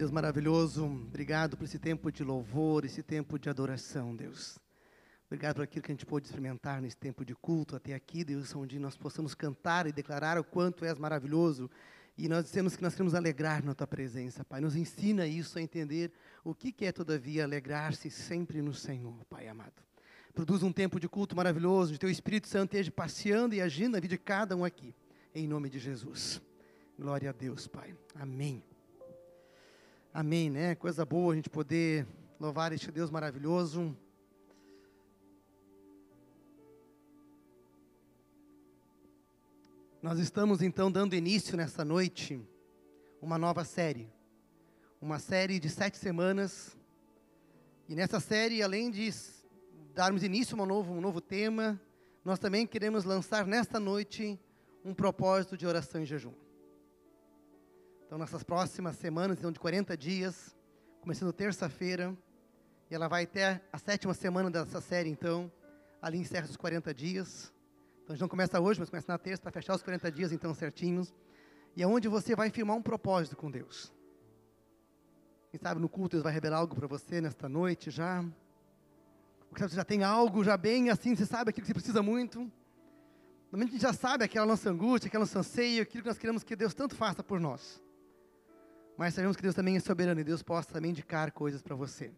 Deus maravilhoso, obrigado por esse tempo de louvor, esse tempo de adoração, Deus. Obrigado por aquilo que a gente pôde experimentar nesse tempo de culto até aqui, Deus, onde nós possamos cantar e declarar o quanto és maravilhoso. E nós dissemos que nós queremos alegrar na tua presença, Pai. Nos ensina isso a entender o que é, todavia, alegrar-se sempre no Senhor, Pai amado. Produz um tempo de culto maravilhoso, de teu Espírito Santo esteja passeando e agindo na vida de cada um aqui. Em nome de Jesus. Glória a Deus, Pai. Amém. Amém, né? Coisa boa a gente poder louvar este Deus maravilhoso. Nós estamos então dando início nessa noite uma nova série, uma série de sete semanas. E nessa série, além de darmos início a um novo, um novo tema, nós também queremos lançar nesta noite um propósito de oração e jejum. Então, nessas próximas semanas, então, de 40 dias, começando terça-feira, e ela vai até a sétima semana dessa série, então, ali encerra os 40 dias. Então, a gente não começa hoje, mas começa na terça, para fechar os 40 dias, então, certinhos. E é onde você vai firmar um propósito com Deus. Quem sabe no culto Deus vai revelar algo para você nesta noite já. Ou você já tem algo já bem assim, você sabe aquilo que você precisa muito. Normalmente a gente já sabe aquela nossa angústia, aquele nosso anseio, aquilo que nós queremos que Deus tanto faça por nós. Mas sabemos que Deus também é soberano e Deus possa também indicar coisas para você.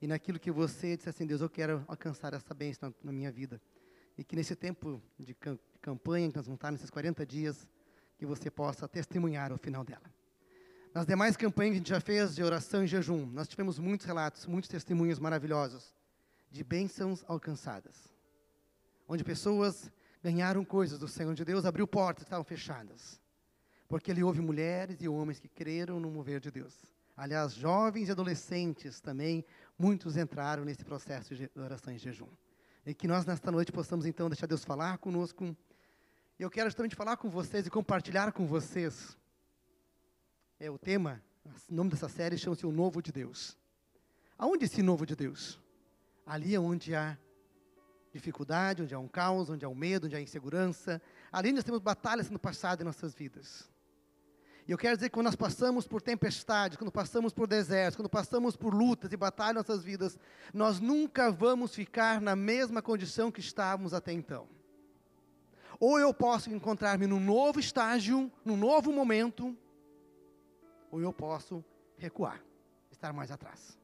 E naquilo que você disse assim, Deus, eu quero alcançar essa bênção na, na minha vida. E que nesse tempo de campanha, que nós vamos estar nesses 40 dias, que você possa testemunhar o final dela. Nas demais campanhas que a gente já fez de oração e jejum, nós tivemos muitos relatos, muitos testemunhos maravilhosos de bênçãos alcançadas. Onde pessoas ganharam coisas do Senhor, onde Deus abriu portas que estavam fechadas porque ele houve mulheres e homens que creram no mover de Deus. Aliás, jovens e adolescentes também, muitos entraram nesse processo de oração e jejum. E que nós, nesta noite, possamos então deixar Deus falar conosco. Eu quero justamente falar com vocês e compartilhar com vocês. É o tema, o nome dessa série chama-se O Novo de Deus. Aonde esse novo de Deus? Ali é onde há dificuldade, onde há um caos, onde há um medo, onde há insegurança. Ali nós temos batalhas sendo passadas em nossas vidas. E eu quero dizer que quando nós passamos por tempestades, quando passamos por desertos, quando passamos por lutas e batalhas em nossas vidas, nós nunca vamos ficar na mesma condição que estávamos até então. Ou eu posso encontrar-me num novo estágio, num novo momento, ou eu posso recuar, estar mais atrás.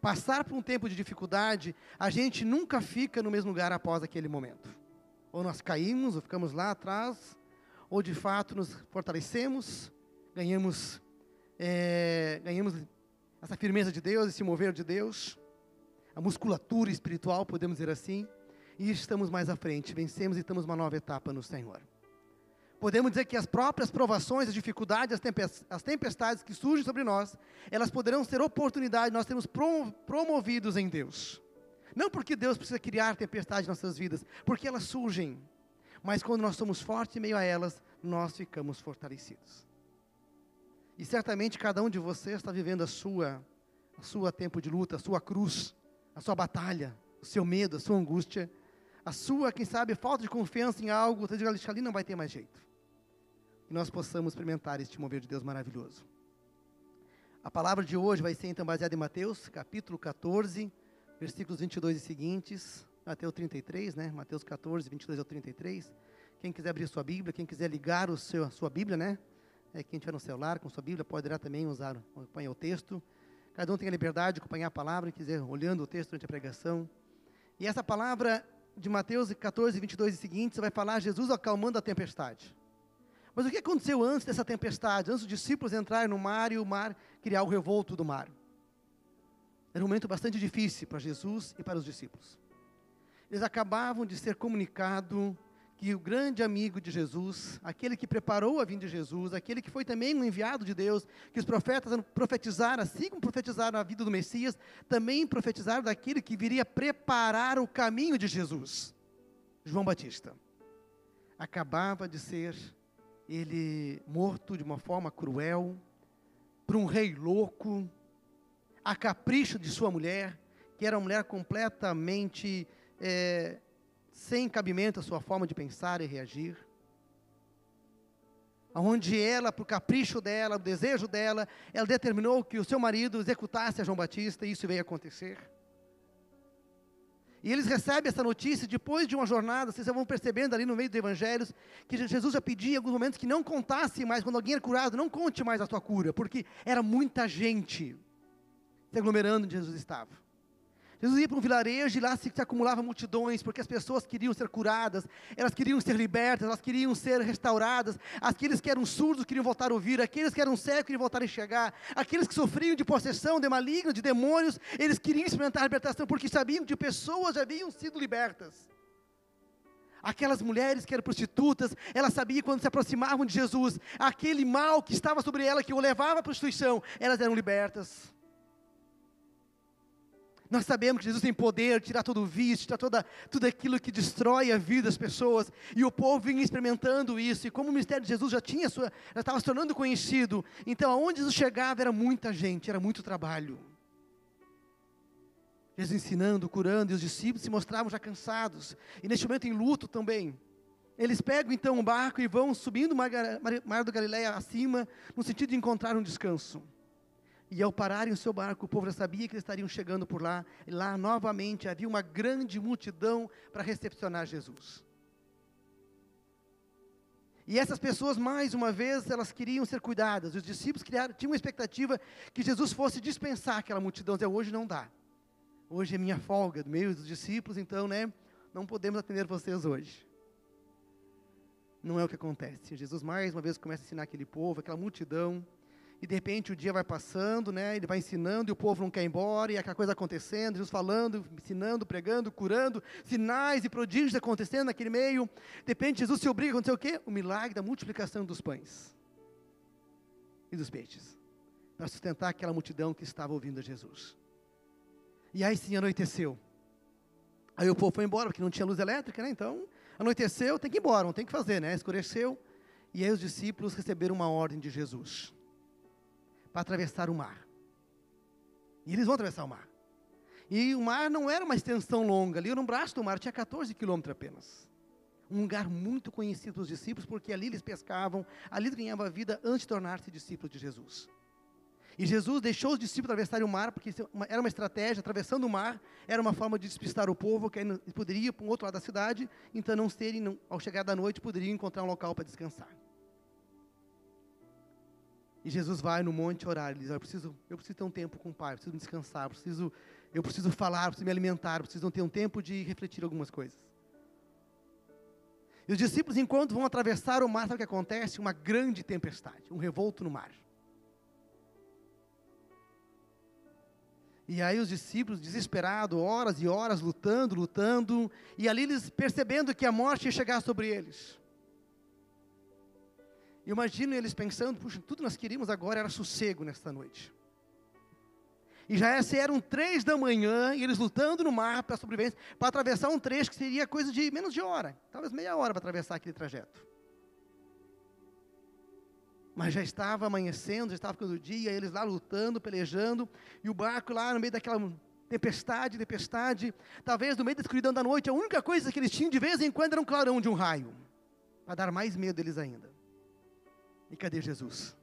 Passar por um tempo de dificuldade, a gente nunca fica no mesmo lugar após aquele momento. Ou nós caímos, ou ficamos lá atrás, ou de fato nos fortalecemos, ganhamos, é, ganhamos essa firmeza de Deus, esse mover de Deus, a musculatura espiritual, podemos dizer assim, e estamos mais à frente, vencemos e estamos numa nova etapa no Senhor. Podemos dizer que as próprias provações, as dificuldades, as tempestades que surgem sobre nós, elas poderão ser oportunidade, nós sermos promovidos em Deus. Não porque Deus precisa criar tempestades em nossas vidas, porque elas surgem mas quando nós somos fortes em meio a elas, nós ficamos fortalecidos. E certamente cada um de vocês está vivendo a sua, a sua tempo de luta, a sua cruz, a sua batalha, o seu medo, a sua angústia, a sua, quem sabe, falta de confiança em algo, você diz, ali não vai ter mais jeito. E nós possamos experimentar este mover de Deus maravilhoso. A palavra de hoje vai ser então baseada em Mateus, capítulo 14, versículos 22 e seguintes. Mateus 33, né? Mateus 14, 22 ao 33. Quem quiser abrir sua Bíblia, quem quiser ligar o seu, a sua Bíblia, né? É, quem tiver no celular com sua Bíblia, poderá também usar, acompanhar o texto. Cada um tem a liberdade de acompanhar a palavra, quiser olhando o texto durante a pregação. E essa palavra de Mateus 14, 22 e seguintes vai falar Jesus acalmando a tempestade. Mas o que aconteceu antes dessa tempestade? Antes dos discípulos entrarem no mar e o mar criar o revolto do mar. Era um momento bastante difícil para Jesus e para os discípulos eles acabavam de ser comunicado que o grande amigo de Jesus, aquele que preparou a vinda de Jesus, aquele que foi também um enviado de Deus, que os profetas profetizaram, assim como profetizaram a vida do Messias, também profetizaram daquele que viria preparar o caminho de Jesus, João Batista. Acabava de ser ele morto de uma forma cruel, por um rei louco, a capricho de sua mulher, que era uma mulher completamente é, sem cabimento a sua forma de pensar e reagir. onde ela, por capricho dela, o desejo dela, ela determinou que o seu marido executasse a João Batista, e isso veio acontecer. E eles recebem essa notícia depois de uma jornada, vocês vão percebendo ali no meio dos evangelhos, que Jesus já pedia em alguns momentos que não contasse mais, quando alguém era curado, não conte mais a sua cura, porque era muita gente se aglomerando onde Jesus estava. Jesus ia para um vilarejo e lá se, acumulavam multidões, porque as pessoas queriam ser curadas, elas queriam ser libertas, elas queriam ser restauradas. Aqueles que eram surdos queriam voltar a ouvir, aqueles que eram cegos queriam voltar a enxergar, aqueles que sofriam de possessão, de maligno, de demônios, eles queriam experimentar a libertação, porque sabiam que pessoas já haviam sido libertas. Aquelas mulheres que eram prostitutas, elas sabiam quando se aproximavam de Jesus, aquele mal que estava sobre ela, que o levava à prostituição, elas eram libertas. Nós sabemos que Jesus tem poder de tirar todo o vício, tirar toda, tudo aquilo que destrói a vida das pessoas. E o povo vinha experimentando isso. E como o ministério de Jesus já tinha sua, já estava se tornando conhecido, então aonde Jesus chegava era muita gente, era muito trabalho. Jesus ensinando, curando, e os discípulos se mostravam já cansados. E neste momento em luto também. Eles pegam então o barco e vão subindo o mar, mar do Galileia acima, no sentido de encontrar um descanso. E ao pararem o seu barco, o povo já sabia que eles estariam chegando por lá. E lá novamente havia uma grande multidão para recepcionar Jesus. E essas pessoas, mais uma vez, elas queriam ser cuidadas. Os discípulos criaram, tinham uma expectativa que Jesus fosse dispensar aquela multidão. Dizer, hoje não dá. Hoje é minha folga, do meio dos discípulos, então, né? Não podemos atender vocês hoje. Não é o que acontece. Jesus, mais uma vez, começa a ensinar aquele povo, aquela multidão e de repente o dia vai passando, né? Ele vai ensinando e o povo não quer ir embora, e aquela coisa acontecendo, Jesus falando, ensinando, pregando, curando, sinais e prodígios acontecendo naquele meio. De repente Jesus se obriga a acontecer o quê? O milagre da multiplicação dos pães e dos peixes, para sustentar aquela multidão que estava ouvindo a Jesus. E aí sim anoiteceu. Aí o povo foi embora, porque não tinha luz elétrica, né? Então, anoiteceu, tem que ir embora, não tem que fazer, né? Escureceu. E aí os discípulos receberam uma ordem de Jesus para atravessar o mar. E eles vão atravessar o mar. E o mar não era uma extensão longa, ali no braço do mar tinha 14 quilômetros apenas. Um lugar muito conhecido dos discípulos, porque ali eles pescavam, ali ganhavam a vida antes de tornar-se discípulos de Jesus. E Jesus deixou os discípulos atravessarem o mar, porque era uma estratégia, atravessando o mar, era uma forma de despistar o povo, que poderia ir para o outro lado da cidade, então não terem, ao chegar da noite, poderiam encontrar um local para descansar. E Jesus vai no monte orar. Ele diz: eu preciso, eu preciso ter um tempo com o Pai, eu preciso descansar, eu preciso, eu preciso falar, eu preciso me alimentar, eu preciso ter um tempo de refletir algumas coisas. E os discípulos, enquanto vão atravessar o mar, sabe o que acontece? Uma grande tempestade, um revolto no mar. E aí os discípulos, desesperados, horas e horas lutando, lutando, e ali eles percebendo que a morte ia chegar sobre eles. Imagino eles pensando, puxa, tudo nós queríamos agora era sossego nesta noite. E já eram três da manhã, e eles lutando no mar para sobrevivência, para atravessar um trecho que seria coisa de menos de hora, talvez meia hora para atravessar aquele trajeto. Mas já estava amanhecendo, já estava ficando o dia, eles lá lutando, pelejando, e o barco lá no meio daquela tempestade, tempestade, talvez no meio da escuridão da noite, a única coisa que eles tinham de vez em quando era um clarão de um raio, para dar mais medo deles ainda. E cadê Jesus?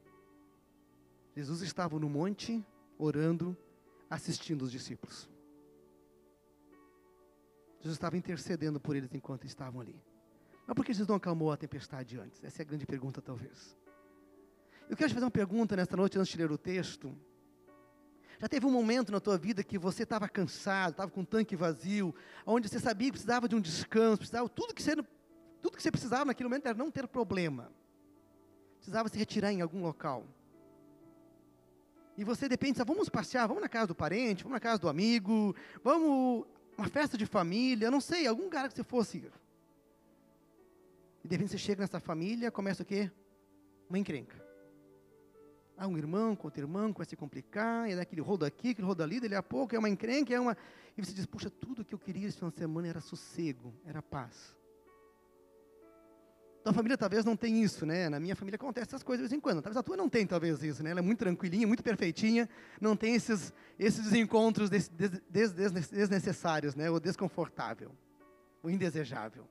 Jesus estava no monte, orando, assistindo os discípulos. Jesus estava intercedendo por eles enquanto estavam ali. Mas por que Jesus não acalmou a tempestade antes? Essa é a grande pergunta, talvez. Eu quero te fazer uma pergunta nesta noite, antes de ler o texto. Já teve um momento na tua vida que você estava cansado, estava com um tanque vazio, onde você sabia que precisava de um descanso, precisava, tudo que você, tudo que você precisava naquele momento era não ter problema precisava se retirar em algum local. E você depende, vamos passear, vamos na casa do parente, vamos na casa do amigo, vamos uma festa de família, não sei, algum lugar que você fosse. E de repente você chega nessa família, começa o quê? Uma encrenca. Ah, um irmão com outro irmão, começa a se complicar, e daquele rodo aqui, aquele rodo ali, dali a pouco é uma encrenca, é uma... E você diz, puxa, tudo que eu queria esse final de semana era sossego, era paz. Tua família talvez não tem isso, né? Na minha família acontece essas coisas de vez em quando. Talvez a tua não tem talvez isso, né? Ela é muito tranquilinha, muito perfeitinha, não tem esses, esses desencontros des, des, des, desnecessários, né? Ou desconfortável, ou indesejável.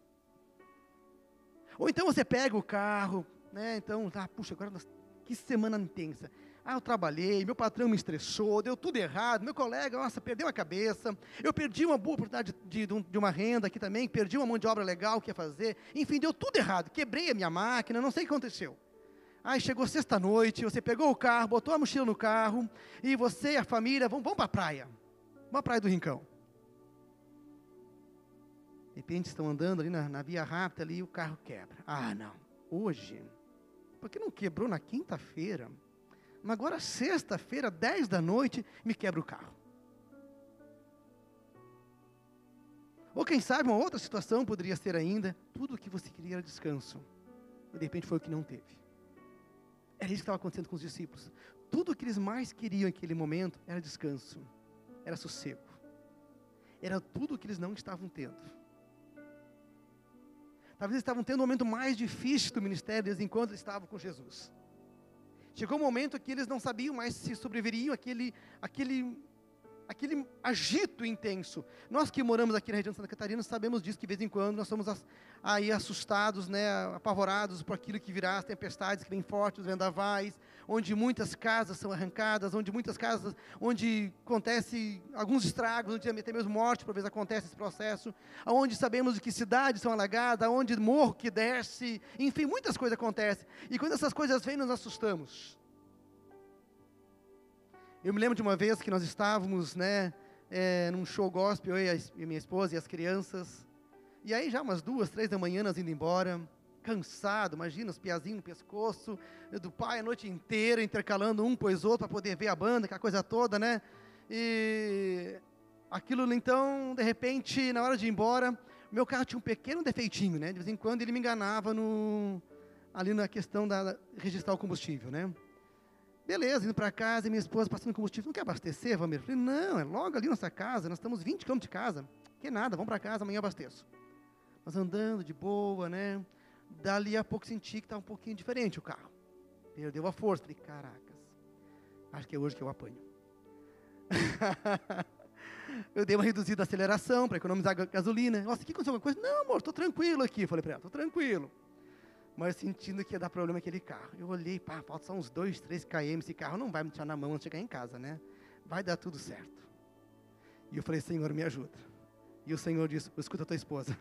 Ou então você pega o carro, né? Então, ah, puxa, agora nós, que semana intensa. Ah, eu trabalhei, meu patrão me estressou, deu tudo errado, meu colega, nossa, perdeu a cabeça, eu perdi uma boa oportunidade de, de, de, uma renda aqui também, perdi uma mão de obra legal que ia fazer, enfim, deu tudo errado, quebrei a minha máquina, não sei o que aconteceu. Aí chegou sexta-noite, você pegou o carro, botou a mochila no carro, e você e a família vão, vão para a praia, vamos para a praia do Rincão. De repente estão andando ali na, na via rápida ali, e o carro quebra. Ah, não, hoje, porque não quebrou na quinta-feira? Mas agora, sexta-feira, 10 da noite, me quebra o carro. Ou quem sabe uma outra situação poderia ser ainda, tudo o que você queria era descanso. E de repente foi o que não teve. Era isso que estava acontecendo com os discípulos. Tudo o que eles mais queriam naquele momento era descanso, era sossego. Era tudo o que eles não estavam tendo. Talvez eles estavam tendo o momento mais difícil do ministério deles enquanto estavam com Jesus. Chegou um momento que eles não sabiam mais se sobreviveriam aquele, aquele, aquele agito intenso. Nós que moramos aqui na região de Santa Catarina sabemos disso, que de vez em quando nós somos aí assustados, né, apavorados por aquilo que virá, as tempestades que vêm fortes, os vendavais, onde muitas casas são arrancadas, onde muitas casas, onde acontece alguns estragos, onde até mesmo morte, por vezes acontece esse processo, aonde sabemos que cidades são alagadas, aonde morro que desce, enfim, muitas coisas acontecem. E quando essas coisas vêm, nos assustamos. Eu me lembro de uma vez que nós estávamos, né, é, num show gospel, eu e, a, minha esposa e as crianças, e aí já umas duas, três da manhã nós indo embora, cansado, imagina os piazinhos no pescoço, do pai a noite inteira, intercalando um pois outro para poder ver a banda, aquela coisa toda, né? E aquilo então, de repente, na hora de ir embora, meu carro tinha um pequeno defeitinho, né? De vez em quando ele me enganava no ali na questão da registrar o combustível, né? Beleza, indo para casa e minha esposa passando combustível, não quer abastecer, Vamir? Falei, não, é logo ali nossa casa, nós estamos 20 quilômetros de casa, que nada, vamos para casa, amanhã abasteço. Nós andando de boa, né? Dali a pouco senti que estava um pouquinho diferente o carro. Perdeu a força. Falei, caracas, acho que é hoje que eu apanho. eu dei uma reduzida aceleração para economizar gasolina. Nossa, que aconteceu alguma coisa? Não, amor, estou tranquilo aqui. Falei para ela, estou tranquilo. Mas sentindo que ia dar problema aquele carro. Eu olhei, pá, falta só uns 2, 3 km. Esse carro não vai me tirar na mão antes de chegar em casa, né? Vai dar tudo certo. E eu falei, Senhor, me ajuda. E o Senhor disse, escuta a tua esposa.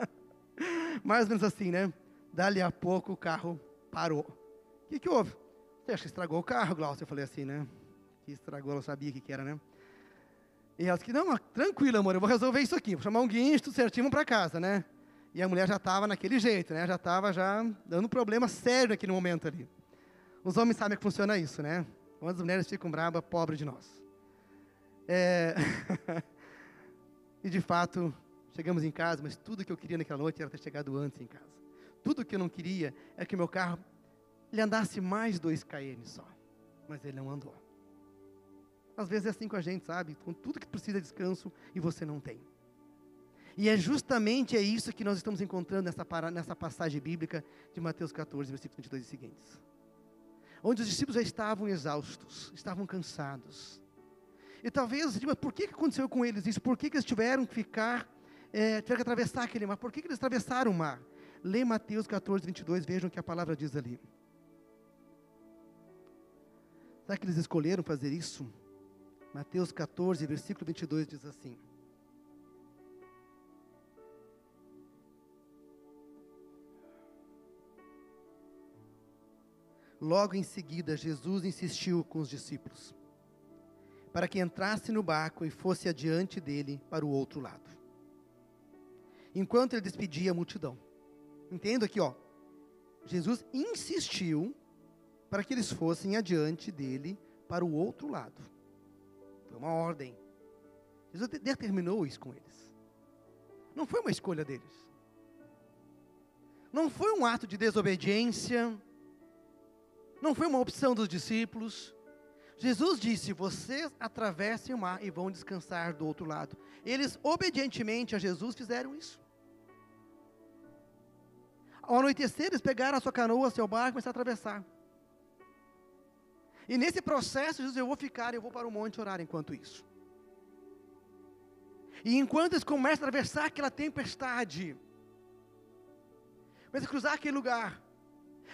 Mais ou menos assim, né? Dali a pouco o carro parou. O que, que houve? Você acha que estragou o carro, Glaucio? Eu falei assim, né? Que estragou, eu sabia o que, que era, né? E ela disse, não, tranquilo, amor, eu vou resolver isso aqui. Vou chamar um guincho, tudo certinho, para casa, né? E a mulher já estava naquele jeito, né? Já estava já dando problema sério naquele momento ali. Os homens sabem que funciona isso, né? Quando as mulheres ficam bravas, pobre de nós. É... e de fato, Chegamos em casa, mas tudo que eu queria naquela noite era ter chegado antes em casa. Tudo que eu não queria é que meu carro ele andasse mais 2 km só. Mas ele não andou. Às vezes é assim com a gente, sabe? Com tudo que precisa de descanso e você não tem. E é justamente é isso que nós estamos encontrando nessa, nessa passagem bíblica de Mateus 14, versículos 22 e seguintes. Onde os discípulos já estavam exaustos, estavam cansados. E talvez, mas por que aconteceu com eles isso? Por que, que eles tiveram que ficar é, tiveram que atravessar aquele mar. Por que, que eles atravessaram o mar? Lê Mateus 14, 22, vejam o que a palavra diz ali. Será que eles escolheram fazer isso? Mateus 14, versículo 22 diz assim: Logo em seguida, Jesus insistiu com os discípulos para que entrasse no barco e fosse adiante dele para o outro lado enquanto ele despedia a multidão. Entendo aqui, ó. Jesus insistiu para que eles fossem adiante dele para o outro lado. Foi uma ordem. Jesus determinou isso com eles. Não foi uma escolha deles. Não foi um ato de desobediência. Não foi uma opção dos discípulos. Jesus disse: Vocês atravessem o mar e vão descansar do outro lado. Eles, obedientemente a Jesus, fizeram isso. Ao anoitecer, eles pegaram a sua canoa, seu barco e começaram a atravessar. E nesse processo, Jesus, eu vou ficar, eu vou para o monte orar enquanto isso. E enquanto eles começam a atravessar aquela tempestade, começam a cruzar aquele lugar,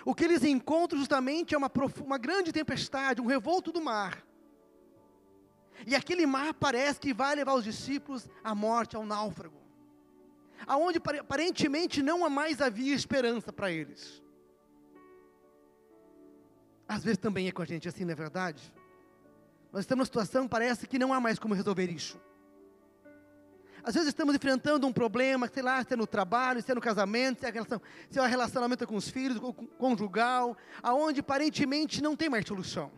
O que eles encontram justamente é uma, uma grande tempestade, um revolto do mar. E aquele mar parece que vai levar os discípulos à morte, ao náufrago. Aonde aparentemente não mais havia esperança para eles. Às vezes também é com a gente assim, não é verdade? Nós estamos numa situação, parece que não há mais como resolver isso. Às vezes estamos enfrentando um problema, sei lá, se é no trabalho, se é no casamento, se é, relação, se é o relacionamento com os filhos, com, com, conjugal, aonde aparentemente não tem mais solução.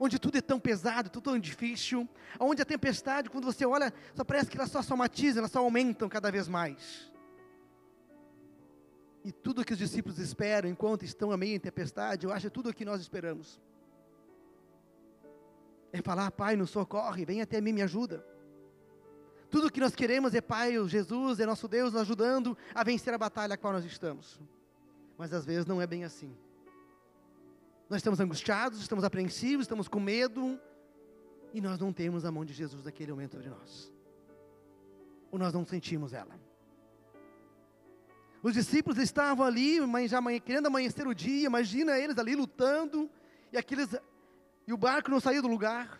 Onde tudo é tão pesado, tudo tão difícil, onde a tempestade, quando você olha, só parece que elas só somatizam, elas só aumentam cada vez mais. E tudo que os discípulos esperam enquanto estão a meio em tempestade, eu acho é tudo o que nós esperamos. É falar, Pai, nos socorre, vem até mim, me ajuda. Tudo o que nós queremos é Pai, Jesus, é nosso Deus nos ajudando a vencer a batalha a qual nós estamos. Mas às vezes não é bem assim. Nós estamos angustiados, estamos apreensivos, estamos com medo, e nós não temos a mão de Jesus naquele momento sobre nós. Ou nós não sentimos ela. Os discípulos estavam ali, já querendo amanhecer o dia, imagina eles ali lutando, e aqueles e o barco não saía do lugar.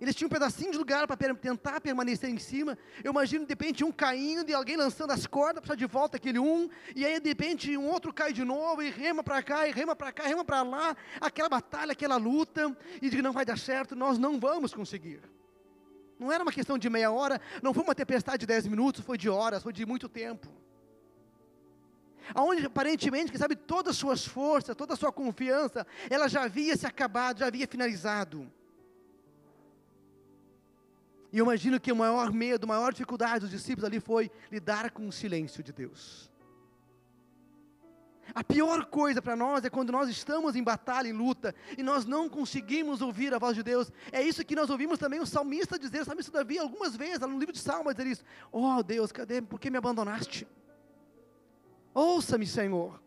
Eles tinham um pedacinho de lugar para tentar permanecer em cima. Eu imagino, de repente, um caindo e alguém lançando as cordas para de volta aquele um. E aí, de repente, um outro cai de novo e rema para cá, e rema para cá, rema para lá. Aquela batalha, aquela luta. E diz: não vai dar certo, nós não vamos conseguir. Não era uma questão de meia hora, não foi uma tempestade de dez minutos, foi de horas, foi de muito tempo. Aonde aparentemente, que sabe, todas as suas forças, toda a sua confiança, ela já havia se acabado, já havia finalizado. E eu imagino que o maior medo, a maior dificuldade dos discípulos ali foi lidar com o silêncio de Deus. A pior coisa para nós é quando nós estamos em batalha, em luta, e nós não conseguimos ouvir a voz de Deus. É isso que nós ouvimos também o salmista dizer, o salmista Davi, algumas vezes, no livro de Salmos, dizer isso: Oh Deus, cadê? Por que me abandonaste? Ouça-me, Senhor.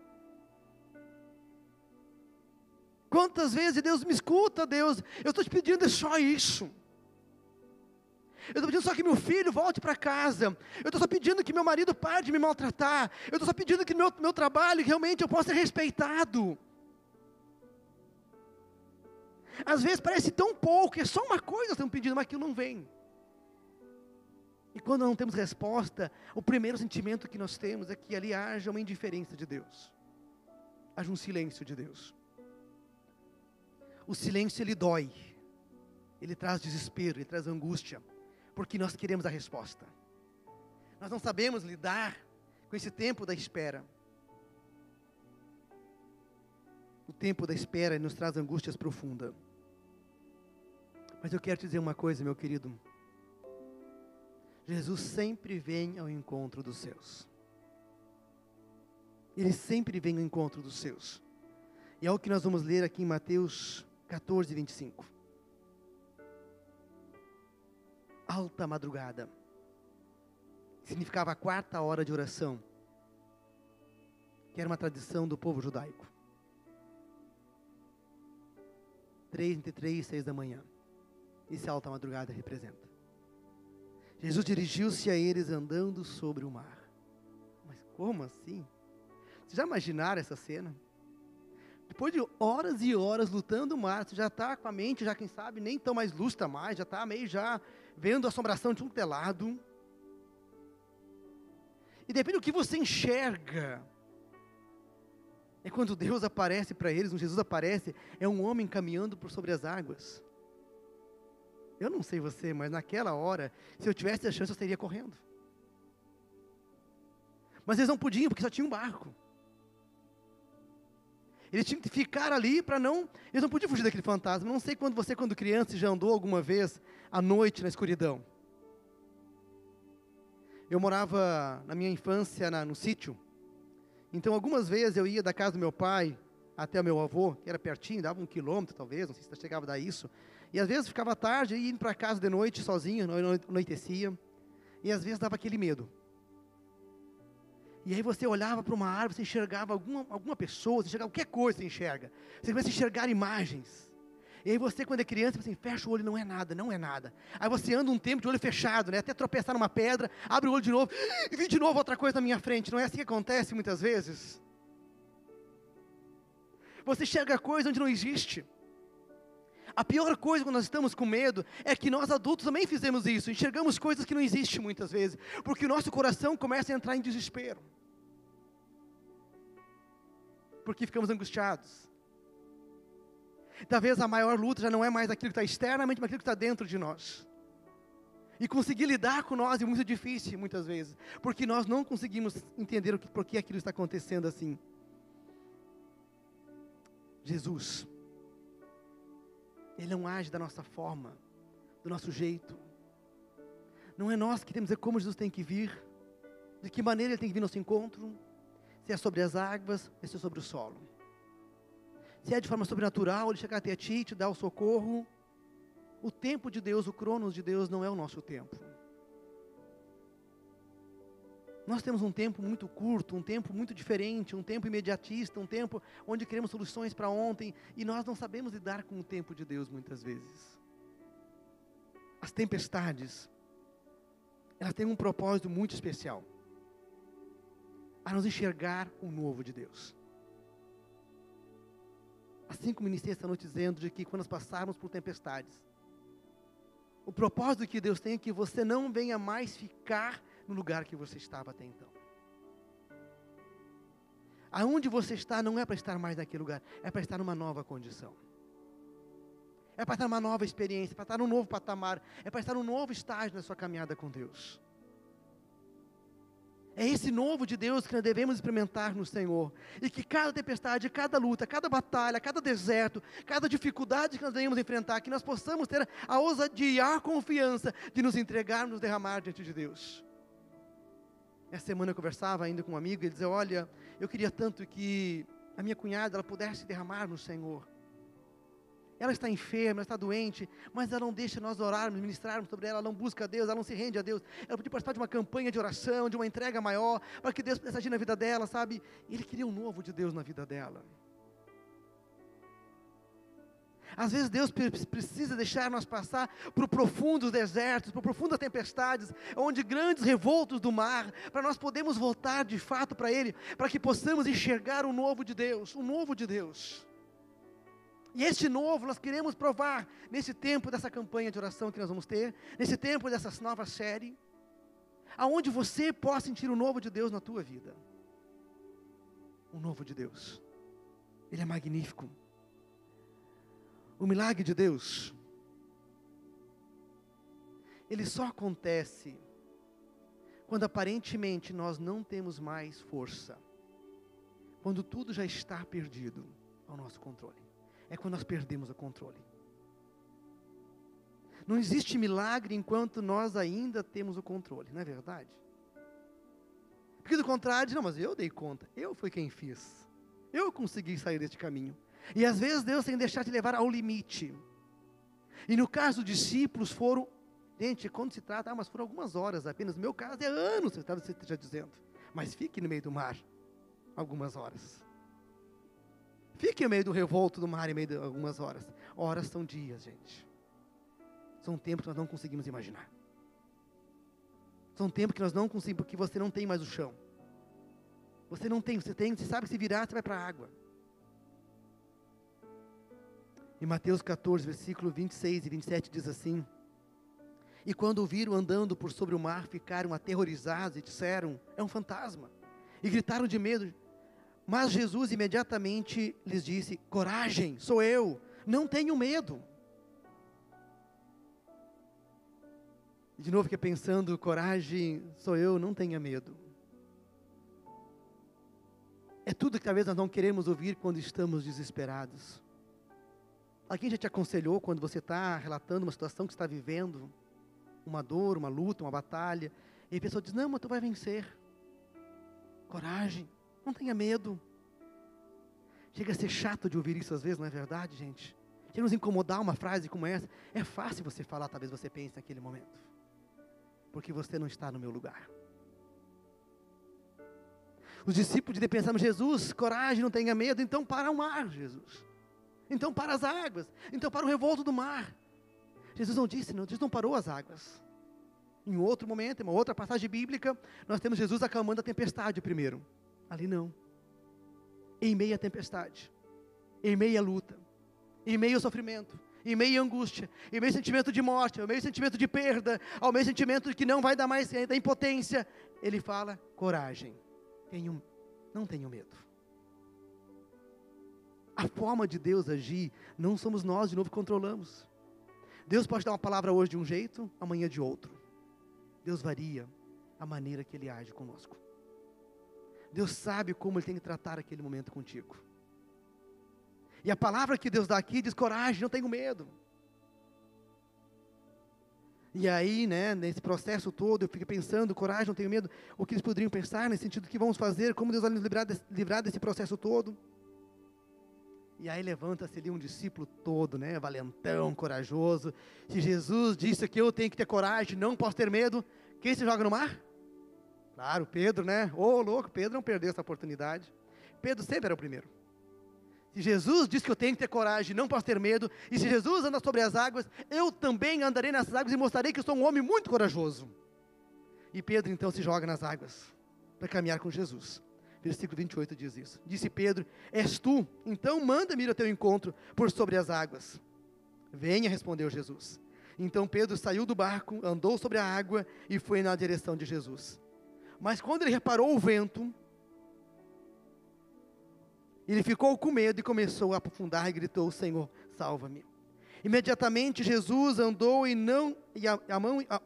Quantas vezes Deus me escuta, Deus, eu estou te pedindo só isso. Eu estou pedindo só que meu filho volte para casa. Eu estou só pedindo que meu marido pare de me maltratar. Eu estou só pedindo que meu, meu trabalho realmente eu possa ser respeitado. Às vezes parece tão pouco, é só uma coisa que estamos pedindo, mas aquilo não vem. E quando não temos resposta, o primeiro sentimento que nós temos é que ali haja uma indiferença de Deus. Haja um silêncio de Deus. O silêncio ele dói. Ele traz desespero, ele traz angústia porque nós queremos a resposta. Nós não sabemos lidar com esse tempo da espera. O tempo da espera nos traz angústias profundas. Mas eu quero te dizer uma coisa, meu querido. Jesus sempre vem ao encontro dos seus. Ele sempre vem ao encontro dos seus. E é o que nós vamos ler aqui em Mateus 14, 25. Alta madrugada. Significava a quarta hora de oração, que era uma tradição do povo judaico. Três entre três e seis da manhã. A alta madrugada representa. Jesus dirigiu-se a eles andando sobre o mar. Mas como assim? Vocês já imaginaram essa cena? Depois de horas e horas lutando o mar, você já está com a mente, já quem sabe, nem tão mais lúcida mais, já está meio já vendo a assombração de um telado. E depende do que você enxerga. É quando Deus aparece para eles, um Jesus aparece, é um homem caminhando por sobre as águas. Eu não sei você, mas naquela hora, se eu tivesse a chance, eu estaria correndo. Mas eles não podiam, porque só tinha um barco. Eles tinham que ficar ali para não. Eles não podiam fugir daquele fantasma. Não sei quando você, quando criança, já andou alguma vez à noite na escuridão. Eu morava na minha infância na, no sítio. Então, algumas vezes eu ia da casa do meu pai até o meu avô, que era pertinho, dava um quilômetro talvez, não sei se chegava a dar isso. E às vezes ficava tarde, ia indo para casa de noite sozinho, anoitecia. E às vezes dava aquele medo. E aí você olhava para uma árvore, você enxergava alguma, alguma pessoa, você enxergava qualquer coisa, você enxerga. Você começa a enxergar imagens. E aí você, quando é criança, assim, fecha o olho, não é nada, não é nada. Aí você anda um tempo de olho fechado, né? Até tropeçar numa pedra, abre o olho de novo, e vi de novo outra coisa na minha frente. Não é assim que acontece muitas vezes? Você enxerga coisa onde não existe. A pior coisa quando nós estamos com medo é que nós adultos também fizemos isso, enxergamos coisas que não existem muitas vezes, porque o nosso coração começa a entrar em desespero. Porque ficamos angustiados. Talvez a maior luta já não é mais aquilo que está externamente, mas aquilo que está dentro de nós. E conseguir lidar com nós é muito difícil muitas vezes, porque nós não conseguimos entender o que, por que aquilo está acontecendo assim. Jesus, Ele não age da nossa forma, do nosso jeito. Não é nós que temos que dizer como Jesus tem que vir, de que maneira Ele tem que vir ao nosso encontro, se é sobre as águas, se é sobre o solo se é de forma sobrenatural, ele chegar até ti, te dar o socorro. O tempo de Deus, o cronos de Deus não é o nosso tempo. Nós temos um tempo muito curto, um tempo muito diferente, um tempo imediatista, um tempo onde queremos soluções para ontem e nós não sabemos lidar com o tempo de Deus muitas vezes. As tempestades, elas têm um propósito muito especial a nos enxergar o novo de Deus. Assim como iniciei esta noite dizendo de que quando nós passarmos por tempestades, o propósito que Deus tem é que você não venha mais ficar no lugar que você estava até então. Aonde você está não é para estar mais naquele lugar, é para estar numa nova condição. É para estar numa nova experiência, é para estar num novo patamar, é para estar num novo estágio na sua caminhada com Deus. É esse novo de Deus que nós devemos experimentar no Senhor. E que cada tempestade, cada luta, cada batalha, cada deserto, cada dificuldade que nós devemos enfrentar, que nós possamos ter a ousadia a confiança de nos entregar, nos derramar diante de Deus. Essa semana eu conversava ainda com um amigo ele dizia: Olha, eu queria tanto que a minha cunhada ela pudesse derramar no Senhor. Ela está enferma, ela está doente, mas ela não deixa nós orarmos, ministrarmos sobre ela, ela não busca a Deus, ela não se rende a Deus. Ela podia participar de uma campanha de oração, de uma entrega maior, para que Deus pudesse agir na vida dela, sabe? Ele queria um novo de Deus na vida dela. Às vezes Deus precisa deixar nós passar por profundos desertos, por profundas tempestades, onde grandes revoltos do mar, para nós podermos voltar de fato para Ele, para que possamos enxergar o novo de Deus, o novo de Deus. E este novo nós queremos provar nesse tempo dessa campanha de oração que nós vamos ter, nesse tempo dessa nova série, aonde você possa sentir o novo de Deus na tua vida. O novo de Deus. Ele é magnífico. O milagre de Deus, ele só acontece quando aparentemente nós não temos mais força, quando tudo já está perdido ao nosso controle é quando nós perdemos o controle. Não existe milagre enquanto nós ainda temos o controle, não é verdade? Porque do contrário, não, mas eu dei conta, eu fui quem fiz, eu consegui sair deste caminho. E às vezes Deus tem que deixar te levar ao limite. E no caso dos discípulos foram, gente, quando se trata, ah, mas foram algumas horas apenas, no meu caso é anos, você estava já dizendo. Mas fique no meio do mar, algumas horas. Fique no meio do revolto do mar em meio de algumas horas. Horas são dias, gente. São tempos que nós não conseguimos imaginar. São tempos que nós não conseguimos, porque você não tem mais o chão. Você não tem, você tem, você sabe que se virar, você vai para a água. Em Mateus 14, versículo 26 e 27 diz assim: E quando o viram andando por sobre o mar, ficaram aterrorizados e disseram: É um fantasma. E gritaram de medo: mas Jesus imediatamente lhes disse: Coragem, sou eu, não tenho medo. De novo, fiquei pensando: coragem, sou eu, não tenha medo. É tudo que talvez nós não queremos ouvir quando estamos desesperados. Alguém já te aconselhou quando você está relatando uma situação que está vivendo, uma dor, uma luta, uma batalha, e a pessoa diz: Não, mas tu vai vencer. Coragem. Não tenha medo. Chega a ser chato de ouvir isso às vezes, não é verdade, gente? Chega a nos incomodar uma frase como essa. É fácil você falar, talvez você pense naquele momento. Porque você não está no meu lugar. Os discípulos de pensar, Jesus, coragem, não tenha medo, então para o mar, Jesus. Então para as águas. Então para o revolto do mar. Jesus não disse, não, Jesus não parou as águas. Em outro momento, em uma outra passagem bíblica, nós temos Jesus acalmando a tempestade primeiro. Ali não. Em meio à tempestade, em meio à luta, em meio ao sofrimento, em meio à angústia, em meio ao sentimento de morte, ao meio ao sentimento de perda, ao meio ao sentimento de que não vai dar mais, da impotência, ele fala: coragem, tenho, não tenho medo. A forma de Deus agir, não somos nós de novo que controlamos. Deus pode dar uma palavra hoje de um jeito, amanhã de outro. Deus varia a maneira que Ele age conosco. Deus sabe como Ele tem que tratar aquele momento contigo. E a palavra que Deus dá aqui diz: coragem, não tenho medo. E aí, né, nesse processo todo, eu fiquei pensando, coragem, não tenho medo, o que eles poderiam pensar, nesse sentido, o que vamos fazer, como Deus vai nos livrar desse, livrar desse processo todo. E aí levanta-se ali um discípulo todo, né, valentão, corajoso. Se Jesus disse que eu tenho que ter coragem, não posso ter medo, quem se joga no mar? Claro, Pedro, né? Ô, oh, louco, Pedro não perdeu essa oportunidade. Pedro sempre era o primeiro. Se Jesus diz que eu tenho que ter coragem, não posso ter medo, e se Jesus anda sobre as águas, eu também andarei nessas águas e mostrarei que eu sou um homem muito corajoso. E Pedro então se joga nas águas para caminhar com Jesus. Versículo 28 diz isso. Disse Pedro: És tu, então manda-me ir ao teu encontro por sobre as águas. Venha, respondeu Jesus. Então Pedro saiu do barco, andou sobre a água e foi na direção de Jesus. Mas quando ele reparou o vento, ele ficou com medo e começou a aprofundar e gritou: Senhor, salva-me. Imediatamente Jesus andou e não e a, a mão a,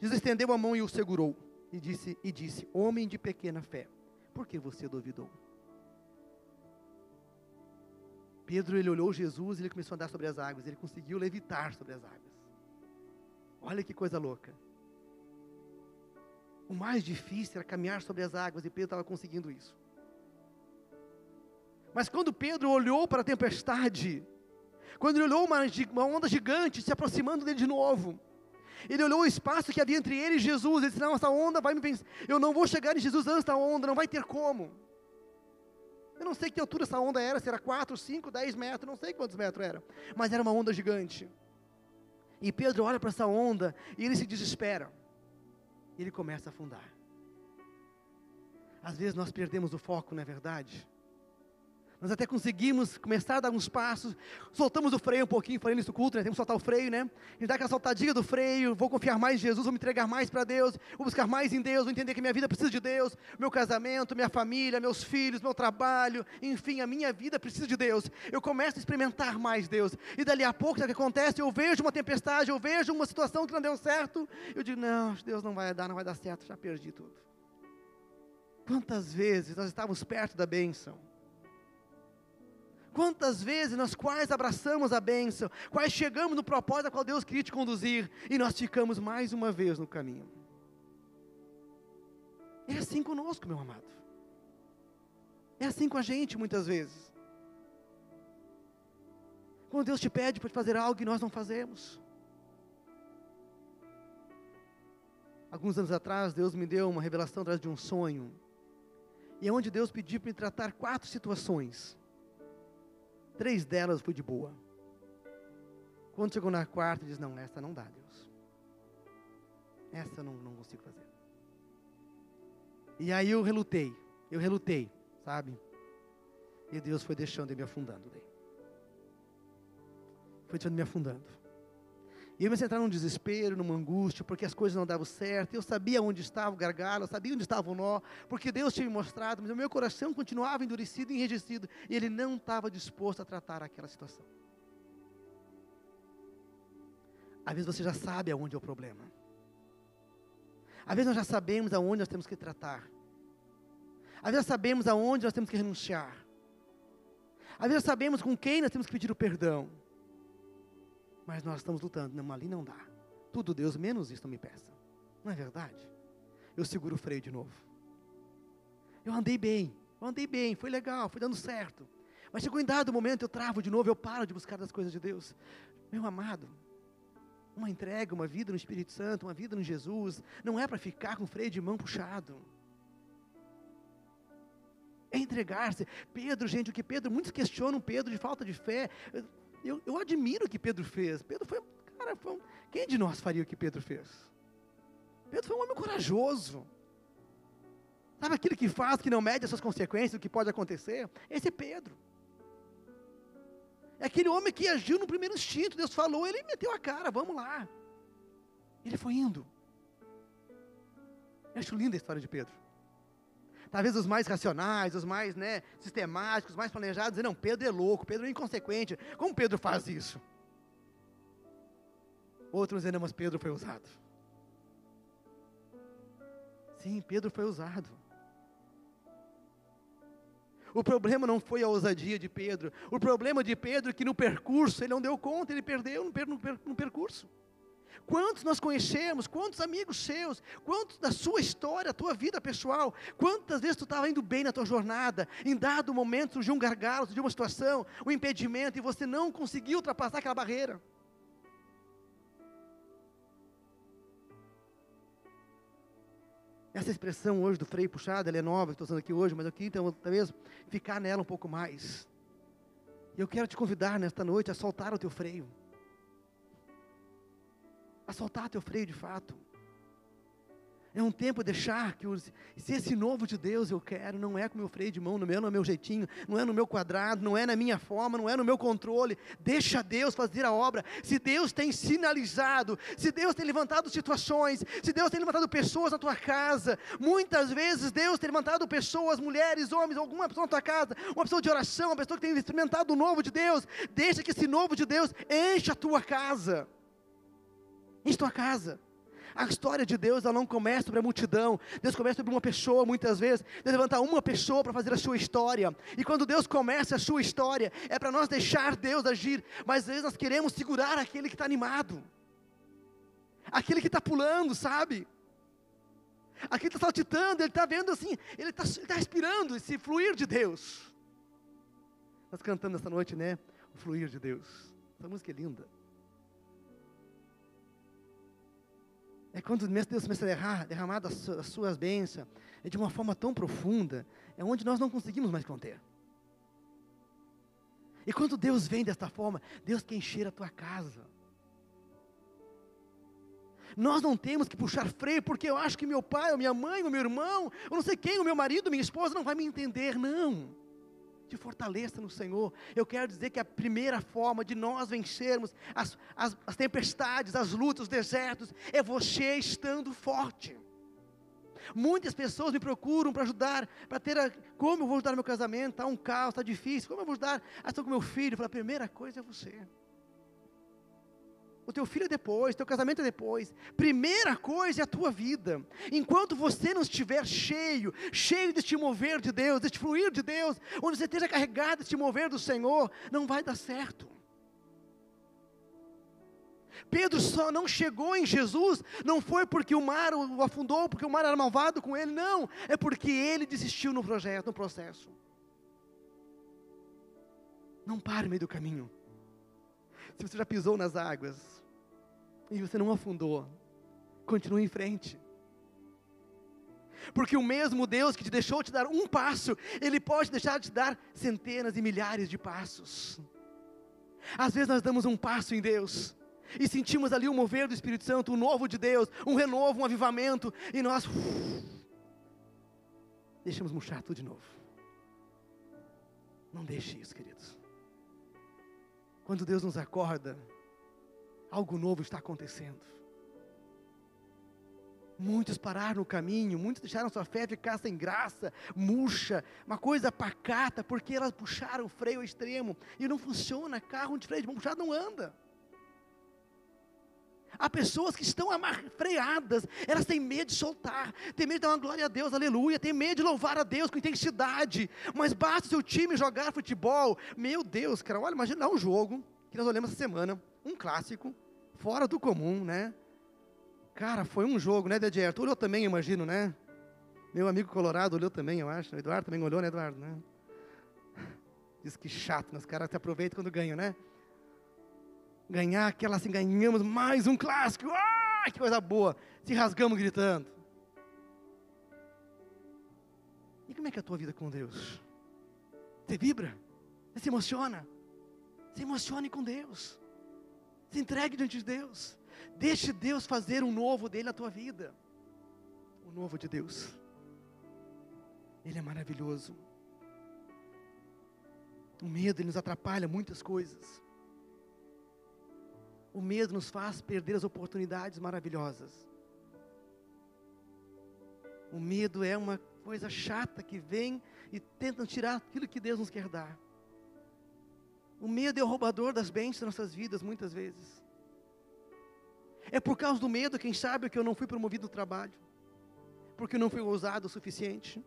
Jesus estendeu a mão e o segurou e disse e disse: Homem de pequena fé, por que você duvidou? Pedro ele olhou Jesus e ele começou a andar sobre as águas, ele conseguiu levitar sobre as águas. Olha que coisa louca. O mais difícil era caminhar sobre as águas e Pedro estava conseguindo isso. Mas quando Pedro olhou para a tempestade, quando ele olhou uma, uma onda gigante se aproximando dele de novo, ele olhou o espaço que havia entre ele e Jesus. Ele disse: Não, essa onda vai me vencer. Eu não vou chegar em Jesus antes da onda, não vai ter como. Eu não sei que altura essa onda era, se era 4, 5, 10 metros, não sei quantos metros era. Mas era uma onda gigante. E Pedro olha para essa onda e ele se desespera. E ele começa a afundar. Às vezes nós perdemos o foco, não é verdade? Nós até conseguimos começar a dar uns passos, soltamos o freio um pouquinho, falei nisso culto, né? Temos que soltar o freio, né? A gente dá aquela soltadinha do freio, vou confiar mais em Jesus, vou me entregar mais para Deus, vou buscar mais em Deus, vou entender que minha vida precisa de Deus, meu casamento, minha família, meus filhos, meu trabalho, enfim, a minha vida precisa de Deus. Eu começo a experimentar mais Deus. E dali a pouco, sabe o que acontece? Eu vejo uma tempestade, eu vejo uma situação que não deu certo, eu digo, não, Deus não vai dar, não vai dar certo, já perdi tudo. Quantas vezes nós estávamos perto da bênção, Quantas vezes nós quais abraçamos a bênção, quais chegamos no propósito a qual Deus queria te conduzir, e nós ficamos mais uma vez no caminho. É assim conosco, meu amado. É assim com a gente muitas vezes. Quando Deus te pede para fazer algo e nós não fazemos. Alguns anos atrás, Deus me deu uma revelação atrás de um sonho. E é onde Deus pediu para me tratar quatro situações Três delas foi de boa. Quando chegou na quarta, diz: Não, essa não dá, Deus. Essa eu não, não consigo fazer. E aí eu relutei, eu relutei, sabe? E Deus foi deixando e me afundando daí. Foi deixando me afundando. E eu comecei a entrar num desespero, numa angústia, porque as coisas não davam certo. Eu sabia onde estava o gargalo, eu sabia onde estava o nó, porque Deus tinha me mostrado, mas o meu coração continuava endurecido e enrijecido, e Ele não estava disposto a tratar aquela situação. Às vezes você já sabe aonde é o problema. Às vezes nós já sabemos aonde nós temos que tratar. Às vezes sabemos aonde nós temos que renunciar. Às vezes sabemos com quem nós temos que pedir o perdão. Mas nós estamos lutando. Não, ali não dá. Tudo Deus, menos isso não me peça. Não é verdade? Eu seguro o freio de novo. Eu andei bem, eu andei bem, foi legal, foi dando certo. Mas chegou em dado momento, eu travo de novo, eu paro de buscar as coisas de Deus. Meu amado, uma entrega, uma vida no Espírito Santo, uma vida no Jesus, não é para ficar com o freio de mão puxado. É entregar-se. Pedro, gente, o que Pedro, muitos questionam Pedro de falta de fé. Eu, eu admiro o que Pedro fez. Pedro foi, cara, foi um, quem de nós faria o que Pedro fez? Pedro foi um homem corajoso. Sabe aquele que faz, que não mede as suas consequências, o que pode acontecer? Esse é Pedro. É aquele homem que agiu no primeiro instinto. Deus falou, ele meteu a cara, vamos lá. Ele foi indo. Eu acho linda a história de Pedro. Talvez os mais racionais, os mais né, sistemáticos, os mais planejados, dizem, não, Pedro é louco, Pedro é inconsequente. Como Pedro faz isso? Outros dizem, mas Pedro foi usado. Sim, Pedro foi usado. O problema não foi a ousadia de Pedro. O problema de Pedro é que no percurso ele não deu conta, ele perdeu no, per, no, per, no percurso. Quantos nós conhecemos, quantos amigos seus, quantos da sua história, a tua vida pessoal, quantas vezes tu estava indo bem na tua jornada, em dado momento surgiu um gargalo, surgiu uma situação, um impedimento, e você não conseguiu ultrapassar aquela barreira. Essa expressão hoje do freio puxado, ela é nova, estou usando aqui hoje, mas eu queria então, talvez ficar nela um pouco mais. E eu quero te convidar nesta noite a soltar o teu freio. A soltar teu freio de fato. É um tempo de deixar que os, se esse novo de Deus eu quero, não é com meu freio de mão, não é no meu jeitinho, não é no meu quadrado, não é na minha forma, não é no meu controle. Deixa Deus fazer a obra. Se Deus tem sinalizado, se Deus tem levantado situações, se Deus tem levantado pessoas na tua casa, muitas vezes Deus tem levantado pessoas, mulheres, homens, alguma pessoa na tua casa, uma pessoa de oração, uma pessoa que tem experimentado o novo de Deus. Deixa que esse novo de Deus encha a tua casa. A tua casa. A história de Deus ela não começa sobre a multidão. Deus começa sobre uma pessoa, muitas vezes. Deus levanta uma pessoa para fazer a sua história. E quando Deus começa a sua história, é para nós deixar Deus agir. Mas às vezes nós queremos segurar aquele que está animado. Aquele que está pulando, sabe? Aquele que está saltitando, ele está vendo assim, ele está tá respirando esse fluir de Deus. Nós cantamos essa noite, né? O fluir de Deus. Essa música é linda. É quando Deus começa a derramar, derramar as suas bênçãos, é de uma forma tão profunda, é onde nós não conseguimos mais conter. E quando Deus vem desta forma, Deus quer encher a tua casa. Nós não temos que puxar freio, porque eu acho que meu pai, ou minha mãe, ou meu irmão, ou não sei quem, o meu marido, minha esposa, não vai me entender, não te fortaleça no Senhor. Eu quero dizer que a primeira forma de nós vencermos as, as, as tempestades, as lutas, os desertos, é você estando forte. Muitas pessoas me procuram para ajudar, para ter a, como eu vou ajudar no meu casamento, está um caos, está difícil, como eu vou ajudar a estar com meu filho? Eu falo, a primeira coisa é você. O teu filho é depois, teu casamento é depois. Primeira coisa é a tua vida. Enquanto você não estiver cheio, cheio deste mover de Deus, deste fluir de Deus, onde você esteja carregado deste mover do Senhor, não vai dar certo. Pedro só não chegou em Jesus, não foi porque o mar o afundou, porque o mar era malvado com ele, não, é porque ele desistiu no projeto, no processo. Não pare no meio do caminho. Se você já pisou nas águas e você não afundou, continue em frente. Porque o mesmo Deus que te deixou te dar um passo, Ele pode deixar de te dar centenas e milhares de passos. Às vezes nós damos um passo em Deus e sentimos ali o mover do Espírito Santo, o novo de Deus, um renovo, um avivamento, e nós uf, deixamos murchar tudo de novo. Não deixe isso, queridos. Quando Deus nos acorda, algo novo está acontecendo. Muitos pararam no caminho, muitos deixaram sua fé ficar sem graça, murcha, uma coisa pacata, porque elas puxaram o freio ao extremo e não funciona. Carro de freio de mão puxado não anda. Há pessoas que estão freadas, elas têm medo de soltar, têm medo de dar uma glória a Deus, aleluia, têm medo de louvar a Deus com intensidade, mas basta o seu time jogar futebol, meu Deus, cara, olha, imagina um jogo que nós olhamos essa semana, um clássico, fora do comum, né? Cara, foi um jogo, né, Dedier? Tu olhou também, imagino, né? Meu amigo Colorado olhou também, eu acho. O Eduardo também olhou, né, Eduardo? Né? Diz que chato, né? os caras se aproveitam quando ganham, né? Ganhar aquela assim, ganhamos mais um clássico, ah, que coisa boa, se rasgamos gritando. E como é que é a tua vida com Deus? Você vibra? Você se emociona? Se emocione com Deus. Se entregue diante de Deus. Deixe Deus fazer um novo dele na tua vida. O novo de Deus. Ele é maravilhoso. O medo ele nos atrapalha muitas coisas. O medo nos faz perder as oportunidades maravilhosas. O medo é uma coisa chata que vem e tenta tirar aquilo que Deus nos quer dar. O medo é o roubador das bênçãos das nossas vidas, muitas vezes. É por causa do medo, quem sabe, que eu não fui promovido no trabalho, porque eu não fui ousado o suficiente.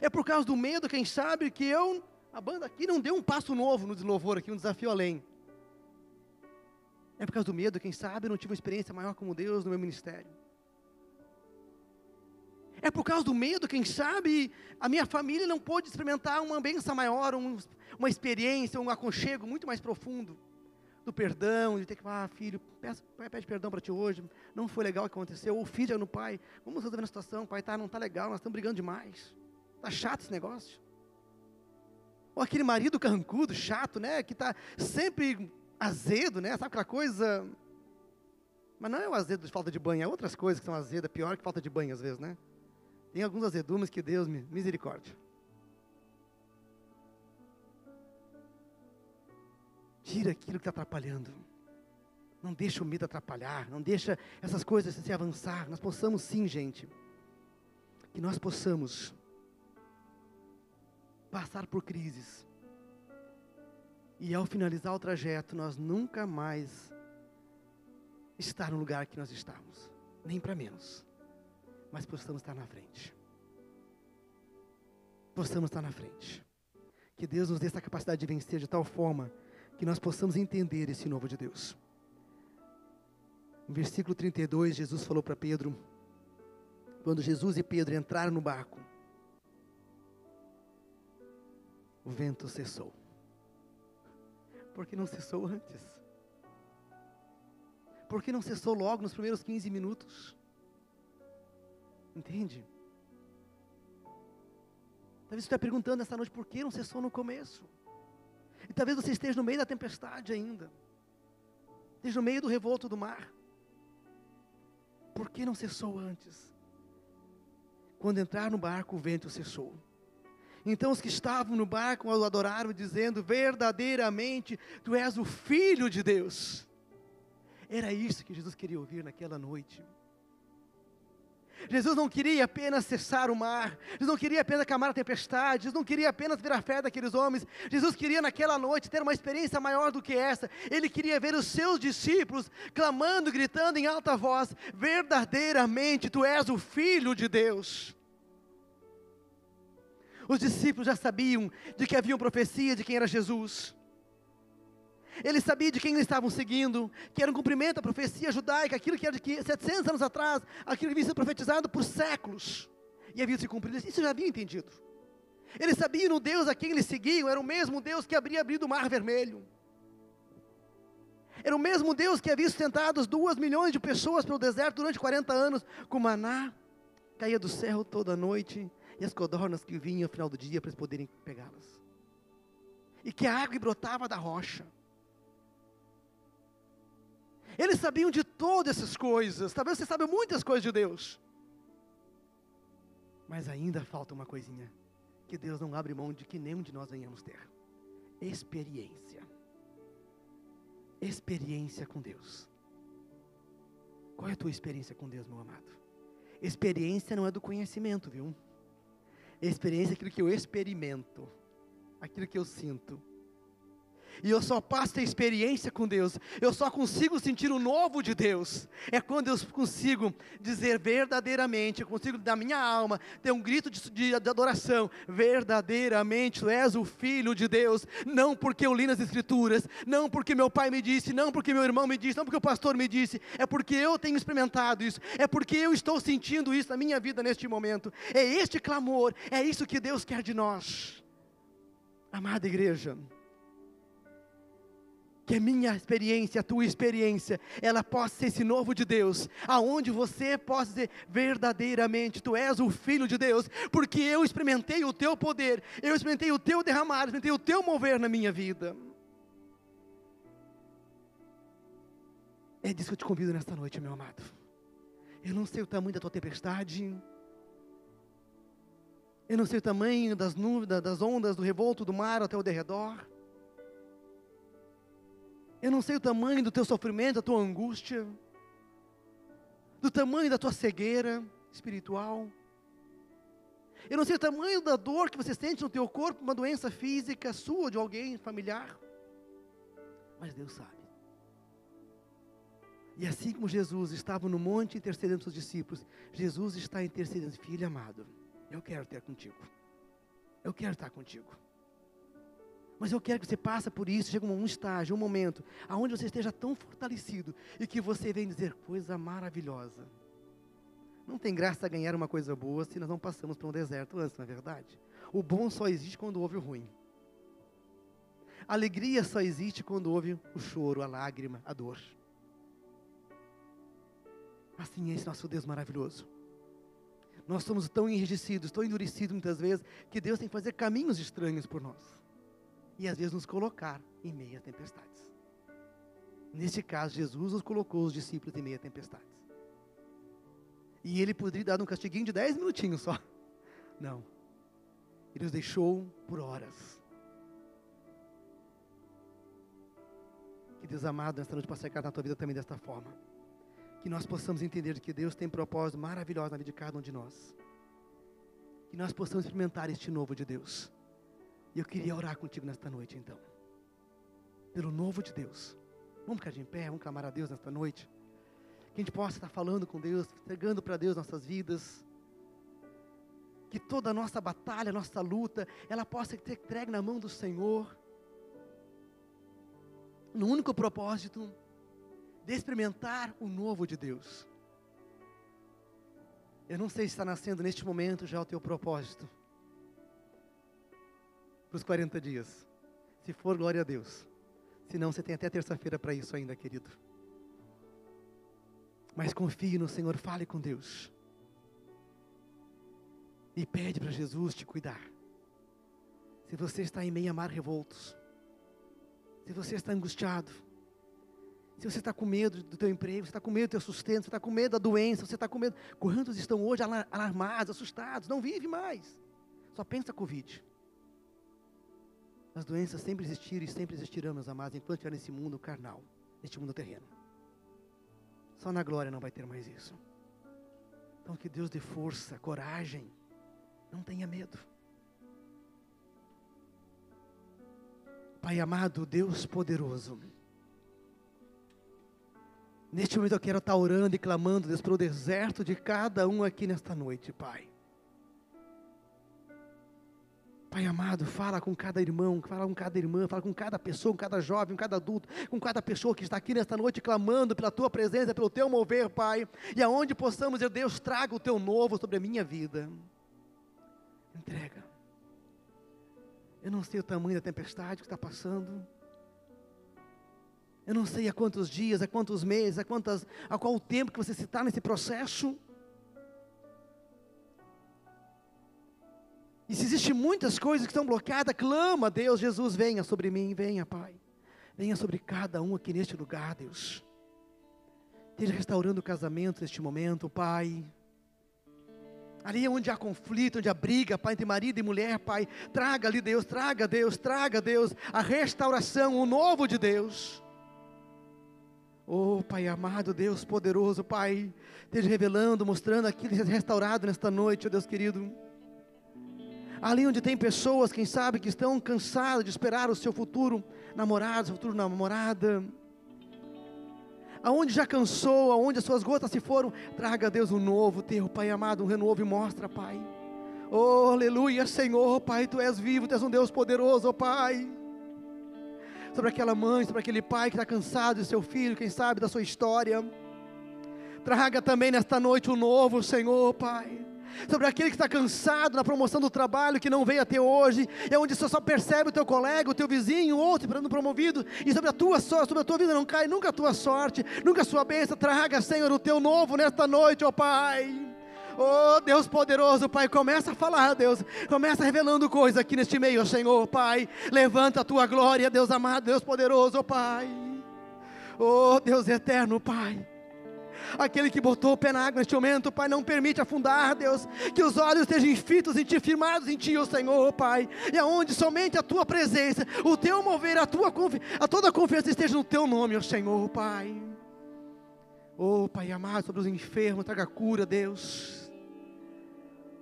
É por causa do medo, quem sabe, que eu, a banda aqui não deu um passo novo no deslouvor aqui, um desafio além. É por causa do medo, quem sabe, eu não tive uma experiência maior como Deus no meu ministério. É por causa do medo, quem sabe, a minha família não pôde experimentar uma benção maior, um, uma experiência, um aconchego muito mais profundo. Do perdão, de ter que, ah, filho, peça, pede perdão para ti hoje, não foi legal o que aconteceu. Ou filho no pai, vamos resolver a situação, pai, tá, não está legal, nós estamos brigando demais. Está chato esse negócio. Ou aquele marido carrancudo, chato, né, que está sempre azedo, né, sabe aquela coisa... Mas não é o azedo de falta de banho, é outras coisas que são azedas, pior que falta de banho às vezes, né? Tem alguns azedumes que Deus me misericórdia. Tira aquilo que está atrapalhando. Não deixa o medo atrapalhar. Não deixa essas coisas se avançar. Nós possamos sim, gente. Que nós possamos passar por crises. E ao finalizar o trajeto, nós nunca mais estar no lugar que nós estamos. Nem para menos mas possamos estar na frente. Possamos estar na frente. Que Deus nos dê essa capacidade de vencer de tal forma que nós possamos entender esse novo de Deus. No versículo 32, Jesus falou para Pedro, quando Jesus e Pedro entraram no barco, o vento cessou. Porque não cessou antes? Porque não cessou logo nos primeiros 15 minutos? Entende? Talvez você esteja perguntando essa noite por que não cessou no começo. E talvez você esteja no meio da tempestade ainda. Esteja no meio do revolto do mar. Por que não cessou antes? Quando entrar no barco, o vento cessou. Então os que estavam no barco o adoraram, dizendo: Verdadeiramente tu és o Filho de Deus. Era isso que Jesus queria ouvir naquela noite. Jesus não queria apenas cessar o mar, Jesus não queria apenas acalmar a tempestade, Jesus não queria apenas ver a fé daqueles homens, Jesus queria naquela noite ter uma experiência maior do que essa, ele queria ver os seus discípulos clamando, gritando em alta voz: verdadeiramente tu és o Filho de Deus. Os discípulos já sabiam de que havia uma profecia de quem era Jesus. Ele sabia de quem eles estavam seguindo, que era um cumprimento da profecia judaica, aquilo que era de 700 anos atrás, aquilo que havia sido profetizado por séculos, e havia se cumprido. Isso já havia entendido. Eles sabiam no Deus a quem eles seguiam, era o mesmo Deus que abria abrido o mar vermelho. Era o mesmo Deus que havia sustentado as duas milhões de pessoas pelo deserto durante 40 anos, com maná, caía do céu toda noite, e as codornas que vinham no final do dia para eles poderem pegá-las. E que a água brotava da rocha. Eles sabiam de todas essas coisas. Talvez você saiba muitas coisas de Deus. Mas ainda falta uma coisinha que Deus não abre mão de que nenhum de nós venhamos ter. Experiência. Experiência com Deus. Qual é a tua experiência com Deus, meu amado? Experiência não é do conhecimento, viu? Experiência é aquilo que eu experimento, aquilo que eu sinto. E eu só passo a experiência com Deus. Eu só consigo sentir o novo de Deus. É quando eu consigo dizer verdadeiramente, eu consigo da minha alma ter um grito de, de, de, adoração. Verdadeiramente tu és o Filho de Deus. Não porque eu li nas Escrituras, não porque meu pai me disse, não porque meu irmão me disse, não porque o pastor me disse. É porque eu tenho experimentado isso. É porque eu estou sentindo isso na minha vida neste momento. É este clamor, é isso que Deus quer de nós. Amada igreja que a minha experiência, a tua experiência, ela possa ser esse novo de Deus, aonde você possa dizer verdadeiramente, tu és o filho de Deus, porque eu experimentei o teu poder, eu experimentei o teu derramar, experimentei o teu mover na minha vida. É disso que eu te convido nesta noite, meu amado. Eu não sei o tamanho da tua tempestade, eu não sei o tamanho das nuvens, das ondas, do revolto do mar ao teu derredor. Eu não sei o tamanho do teu sofrimento, da tua angústia, do tamanho da tua cegueira espiritual. Eu não sei o tamanho da dor que você sente no teu corpo, uma doença física sua, de alguém familiar. Mas Deus sabe. E assim como Jesus estava no monte intercedendo seus discípulos, Jesus está intercedendo, filho amado, eu quero ter contigo. Eu quero estar contigo. Mas eu quero que você passe por isso, chega um estágio, um momento, aonde você esteja tão fortalecido e que você venha dizer coisa maravilhosa. Não tem graça ganhar uma coisa boa se nós não passamos por um deserto antes, não é verdade? O bom só existe quando houve o ruim. A alegria só existe quando houve o choro, a lágrima, a dor. Assim é esse nosso Deus maravilhoso. Nós somos tão enrijecidos, tão endurecidos muitas vezes, que Deus tem que fazer caminhos estranhos por nós e às vezes nos colocar em meio a tempestades. Neste caso, Jesus nos colocou os discípulos em meio a tempestades. E ele poderia dar um castiguinho de dez minutinhos só. Não. Ele os deixou por horas. Que Deus amado, nesta noite possa chegar na tua vida também desta forma. Que nós possamos entender que Deus tem propósito maravilhoso na vida de cada um de nós. Que nós possamos experimentar este novo de Deus. E eu queria orar contigo nesta noite, então. Pelo novo de Deus. Vamos ficar de pé, vamos clamar a Deus nesta noite. Que a gente possa estar falando com Deus, entregando para Deus nossas vidas. Que toda a nossa batalha, nossa luta, ela possa ser entregue na mão do Senhor. No único propósito de experimentar o novo de Deus. Eu não sei se está nascendo neste momento já o teu propósito para os 40 dias. Se for, glória a Deus. Se não, você tem até terça-feira para isso ainda, querido. Mas confie no Senhor, fale com Deus. E pede para Jesus te cuidar. Se você está em meio a mar revoltos, se você está angustiado, se você está com medo do teu emprego, você está com medo do teu sustento, você está com medo da doença, você está com medo. Quantos estão hoje alarmados, assustados, não vive mais. Só pensa Covid. As doenças sempre existiram e sempre existirão, meus amados, enquanto estiver nesse mundo carnal, neste mundo terreno. Só na glória não vai ter mais isso. Então que Deus dê força, coragem, não tenha medo. Pai amado, Deus poderoso. Neste momento eu quero estar orando e clamando, Deus, pelo deserto de cada um aqui nesta noite, Pai. Pai amado, fala com cada irmão, fala com cada irmã, fala com cada pessoa, com cada jovem, com cada adulto, com cada pessoa que está aqui nesta noite clamando pela tua presença, pelo teu mover, Pai. E aonde possamos, Deus, traga o teu novo sobre a minha vida. Entrega. Eu não sei o tamanho da tempestade que está passando. Eu não sei há quantos dias, há quantos meses, há, quantas, há qual tempo que você está nesse processo. E se existem muitas coisas que estão bloqueadas, clama a Deus, Jesus, venha sobre mim, venha, Pai. Venha sobre cada um aqui neste lugar, Deus. Esteja restaurando o casamento neste momento, Pai. Ali onde há conflito, onde há briga, Pai, entre marido e mulher, Pai, traga ali Deus, traga Deus, traga Deus, a restauração, o novo de Deus. Oh, Pai amado, Deus poderoso, Pai, esteja revelando, mostrando aquilo que restaurado nesta noite, oh Deus querido ali onde tem pessoas, quem sabe, que estão cansadas de esperar o seu futuro namorado, seu futuro namorada, aonde já cansou, aonde as suas gotas se foram, traga a Deus um novo teu, Pai amado, um renovo e mostra, Pai. Oh, aleluia, Senhor, Pai, Tu és vivo, Tu és um Deus poderoso, oh, Pai. Sobre aquela mãe, sobre aquele pai que está cansado do seu filho, quem sabe, da sua história. Traga também nesta noite o um novo, Senhor, Pai sobre aquele que está cansado na promoção do trabalho, que não veio até hoje, é onde você só percebe o teu colega, o teu vizinho, outro sendo promovido, e sobre a tua sorte, sobre a tua vida não cai nunca a tua sorte, nunca a sua bênção, traga, Senhor, o teu novo nesta noite, ó Pai. Oh Deus poderoso, Pai, começa a falar, Deus, começa revelando coisas aqui neste meio, Senhor, Pai, levanta a tua glória, Deus amado, Deus poderoso, Pai. Oh Deus eterno, Pai. Aquele que botou o pé na água neste momento, Pai, não permite afundar, Deus. Que os olhos estejam fitos em Ti, firmados em Ti, ó Senhor, Pai. E aonde somente a Tua presença, o Teu mover, a, tua, a toda a confiança esteja no Teu nome, ó Senhor, Pai. Oh, Pai amado, sobre os enfermos, traga cura, Deus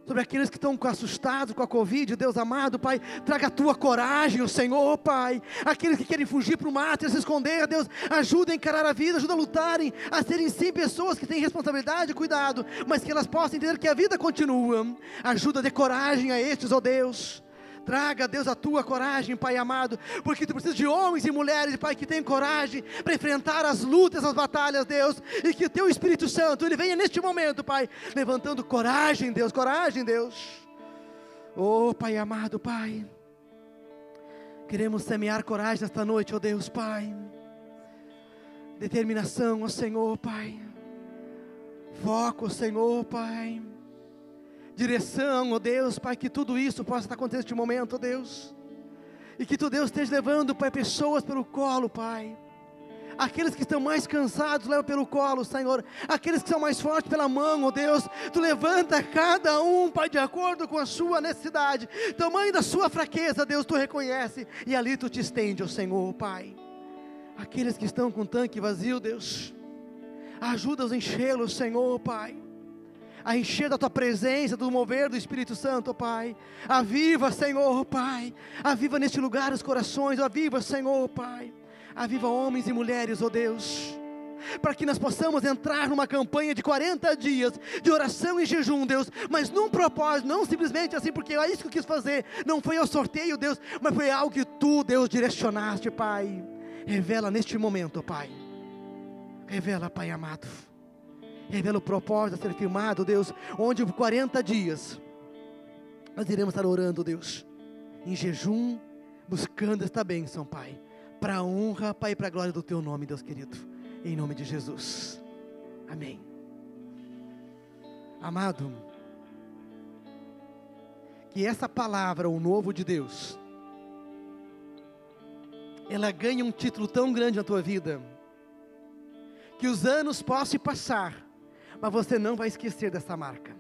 sobre aqueles que estão assustados com a Covid, Deus amado, Pai, traga a tua coragem, o Senhor, Pai. Aqueles que querem fugir para o mato, se esconder, Deus, ajuda a encarar a vida, ajuda a lutarem, a serem sim pessoas que têm responsabilidade e cuidado, mas que elas possam entender que a vida continua. Ajuda de coragem a estes, ó oh Deus. Traga, Deus, a tua coragem, Pai amado, porque tu precisas de homens e mulheres, Pai, que tenham coragem para enfrentar as lutas, as batalhas, Deus, e que o teu Espírito Santo, ele venha neste momento, Pai, levantando coragem, Deus, coragem, Deus. Oh, Pai amado, Pai, queremos semear coragem nesta noite, oh Deus, Pai. Determinação, ó Senhor, Pai. Foco, Senhor, Pai direção, ó oh Deus, Pai, que tudo isso possa estar acontecendo neste momento, ó oh Deus. E que tu, Deus, esteja levando, Pai, pessoas pelo colo, Pai. Aqueles que estão mais cansados, leva pelo colo, Senhor. Aqueles que são mais fortes pela mão, ó oh Deus. Tu levanta cada um, Pai, de acordo com a sua necessidade. Tamanho da sua fraqueza, Deus, tu reconhece. E ali tu te estende, ó Senhor, Pai. Aqueles que estão com tanque vazio, Deus. Ajuda-os a enchê-los, Senhor, Pai a encher da tua presença, do mover do Espírito Santo, Pai. Aviva, Senhor, Pai. Aviva neste lugar os corações, aviva, Senhor, Pai. Aviva homens e mulheres, ó Deus para que nós possamos entrar numa campanha de 40 dias de oração e jejum, Deus, mas num propósito, não simplesmente assim, porque é isso que eu quis fazer, não foi ao sorteio, Deus, mas foi algo que tu, Deus, direcionaste, Pai. Revela neste momento, Pai. Revela, Pai amado. Revela o propósito a ser firmado, Deus, onde por 40 dias nós iremos estar orando, Deus, em jejum, buscando esta bênção, Pai, para a honra, Pai, para a glória do Teu nome, Deus querido, em nome de Jesus. Amém. Amado, que essa palavra, o novo de Deus, ela ganha um título tão grande na tua vida, que os anos possam passar, mas você não vai esquecer dessa marca,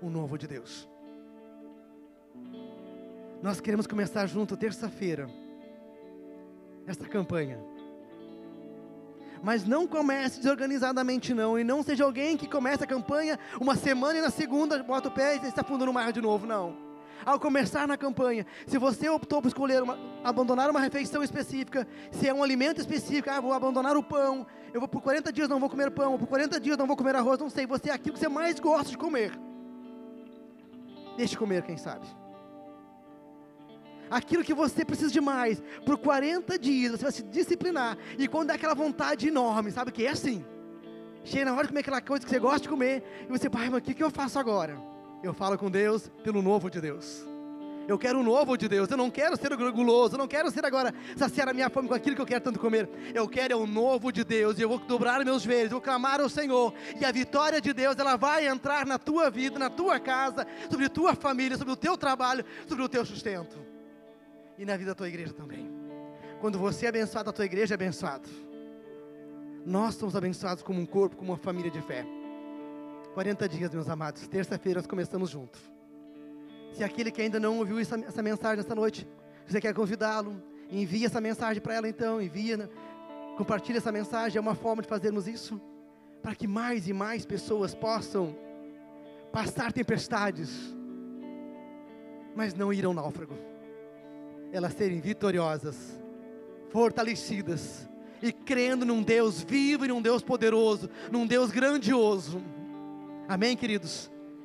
o novo de Deus. Nós queremos começar junto terça-feira, esta campanha. Mas não comece desorganizadamente não, e não seja alguém que comece a campanha uma semana e na segunda bota o pé e se afunda no mar de novo, não ao começar na campanha, se você optou por escolher uma, abandonar uma refeição específica, se é um alimento específico, ah, vou abandonar o pão, eu vou por 40 dias não vou comer pão, por 40 dias não vou comer arroz, não sei, você é aquilo que você mais gosta de comer. Deixe comer, quem sabe. Aquilo que você precisa de mais, por 40 dias, você vai se disciplinar, e quando dá aquela vontade enorme, sabe que é assim? Chega na hora de comer aquela coisa que você gosta de comer, e você, pai, mas o que, que eu faço agora? Eu falo com Deus pelo novo de Deus. Eu quero o novo de Deus. Eu não quero ser guloso. Eu não quero ser agora saciar a minha fome com aquilo que eu quero tanto comer. Eu quero é o novo de Deus. E eu vou dobrar meus joelhos. Vou clamar ao Senhor. E a vitória de Deus, ela vai entrar na tua vida, na tua casa, sobre a tua família, sobre o teu trabalho, sobre o teu sustento. E na vida da tua igreja também. Quando você é abençoado, a tua igreja é abençoado. Nós somos abençoados como um corpo, como uma família de fé. 40 dias, meus amados. Terça-feira nós começamos juntos. Se aquele que ainda não ouviu essa, essa mensagem essa noite, você quer convidá-lo, envie essa mensagem para ela então, envia, né? compartilhe essa mensagem, é uma forma de fazermos isso, para que mais e mais pessoas possam passar tempestades, mas não ir ao náufrago, elas serem vitoriosas, fortalecidas, e crendo num Deus vivo e num Deus poderoso, num Deus grandioso, Amém, queridos?